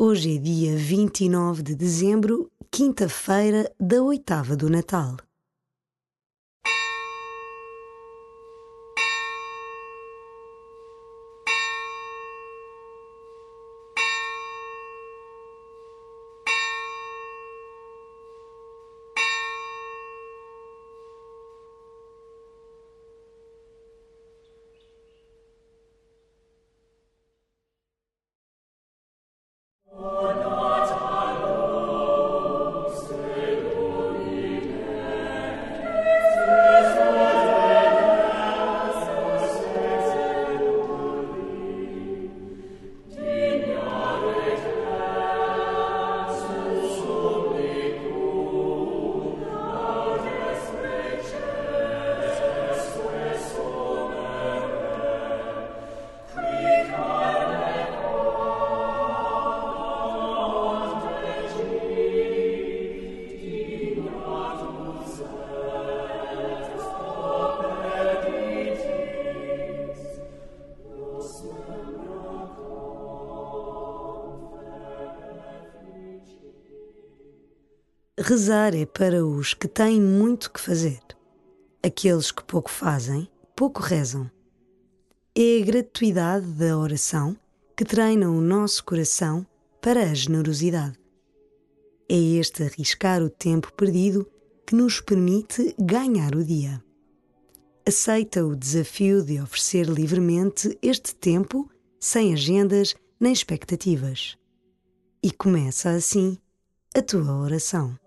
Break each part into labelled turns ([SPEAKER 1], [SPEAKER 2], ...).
[SPEAKER 1] Hoje é dia 29 de dezembro, quinta-feira da oitava do Natal. Rezar é para os que têm muito que fazer. Aqueles que pouco fazem, pouco rezam. É a gratuidade da oração que treina o nosso coração para a generosidade. É este arriscar o tempo perdido que nos permite ganhar o dia. Aceita o desafio de oferecer livremente este tempo sem agendas nem expectativas. E começa assim a tua oração.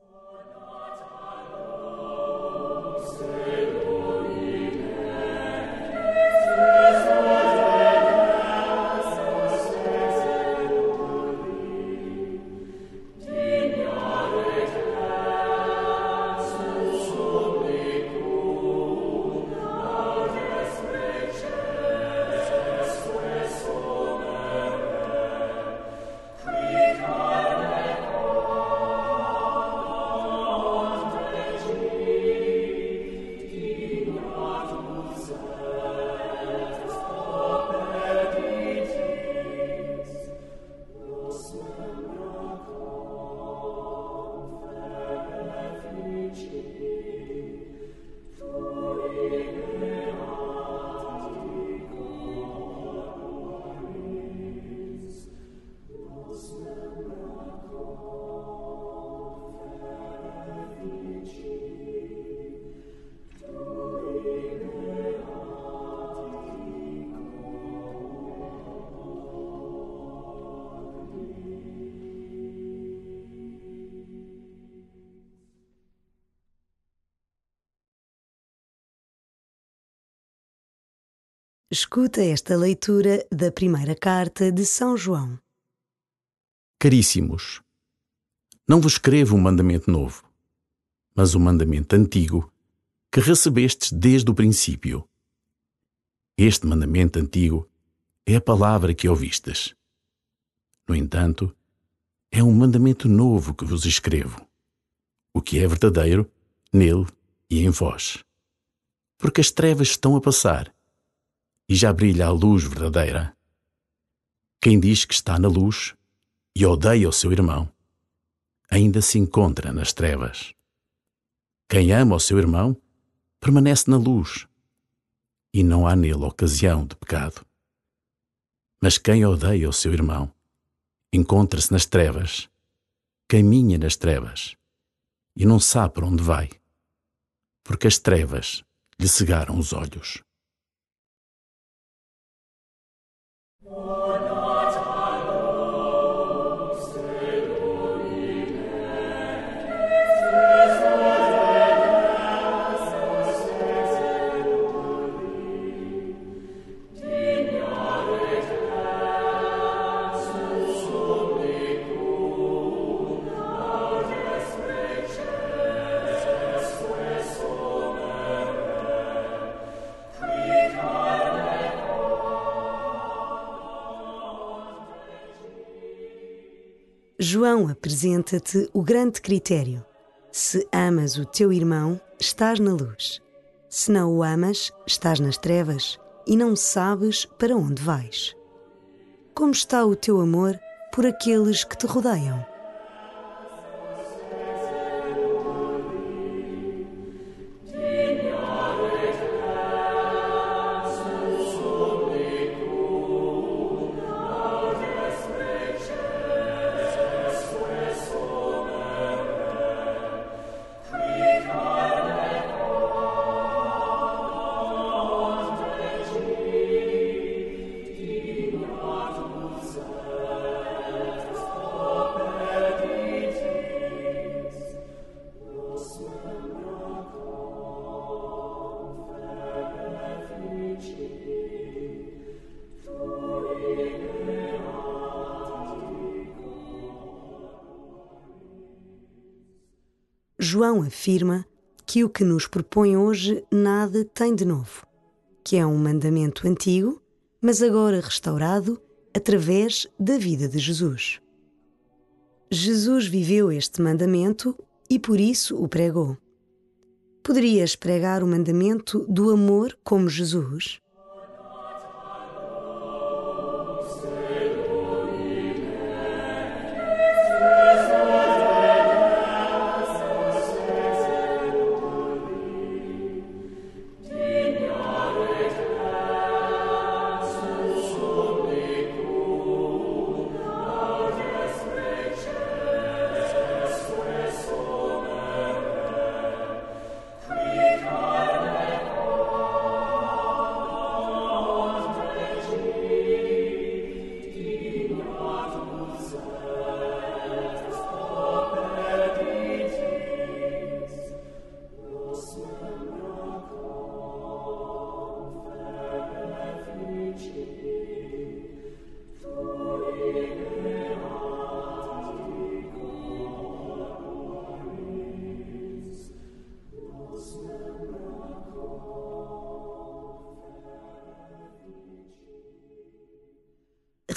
[SPEAKER 1] Escuta esta leitura da primeira carta de São João.
[SPEAKER 2] Caríssimos, não vos escrevo um mandamento novo, mas um mandamento antigo que recebestes desde o princípio. Este mandamento antigo é a palavra que ouvistes. No entanto, é um mandamento novo que vos escrevo, o que é verdadeiro nele e em vós. Porque as trevas estão a passar e já brilha a luz verdadeira. Quem diz que está na luz e odeia o seu irmão, ainda se encontra nas trevas. Quem ama o seu irmão permanece na luz e não há nele ocasião de pecado. Mas quem odeia o seu irmão encontra-se nas trevas, caminha nas trevas e não sabe para onde vai, porque as trevas lhe cegaram os olhos. Oh.
[SPEAKER 1] João apresenta-te o grande critério. Se amas o teu irmão, estás na luz. Se não o amas, estás nas trevas e não sabes para onde vais. Como está o teu amor por aqueles que te rodeiam. João afirma que o que nos propõe hoje nada tem de novo, que é um mandamento antigo, mas agora restaurado através da vida de Jesus. Jesus viveu este mandamento e por isso o pregou. Poderias pregar o mandamento do amor como Jesus?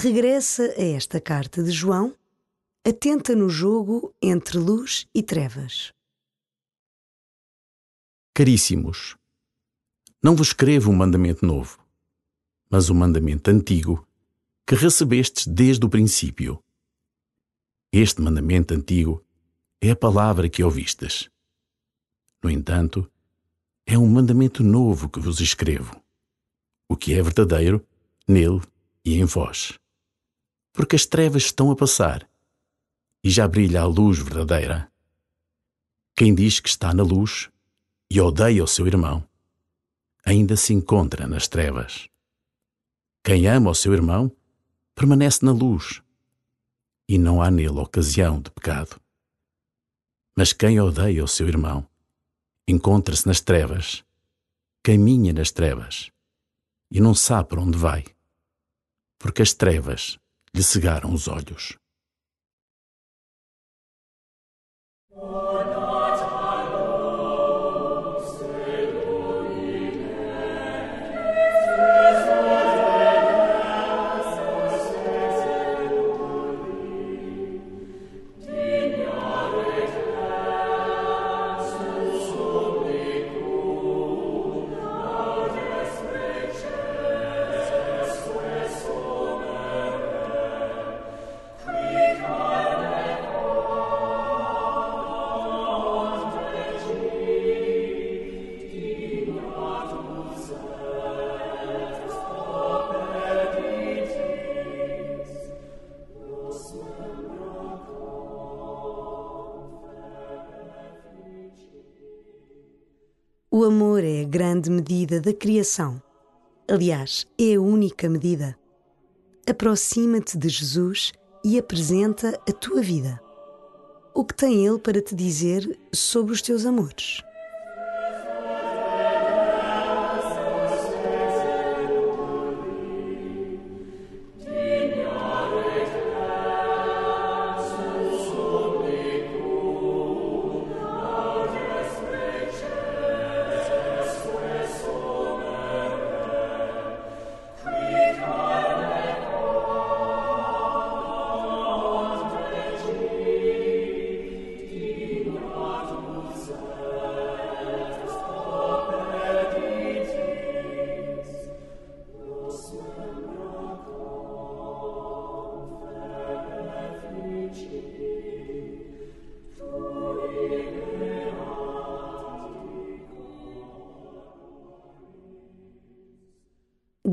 [SPEAKER 1] Regressa a esta carta de João, atenta no jogo entre luz e trevas.
[SPEAKER 2] Caríssimos, não vos escrevo um mandamento novo, mas um mandamento antigo que recebestes desde o princípio. Este mandamento antigo é a palavra que ouvistes. No entanto, é um mandamento novo que vos escrevo, o que é verdadeiro nele e em vós porque as trevas estão a passar e já brilha a luz verdadeira. Quem diz que está na luz e odeia o seu irmão, ainda se encontra nas trevas. Quem ama o seu irmão permanece na luz e não há nele ocasião de pecado. Mas quem odeia o seu irmão encontra-se nas trevas, caminha nas trevas e não sabe para onde vai, porque as trevas lhe cegaram os olhos.
[SPEAKER 1] O amor é a grande medida da criação. Aliás, é a única medida. Aproxima-te de Jesus e apresenta a tua vida. O que tem Ele para te dizer sobre os teus amores?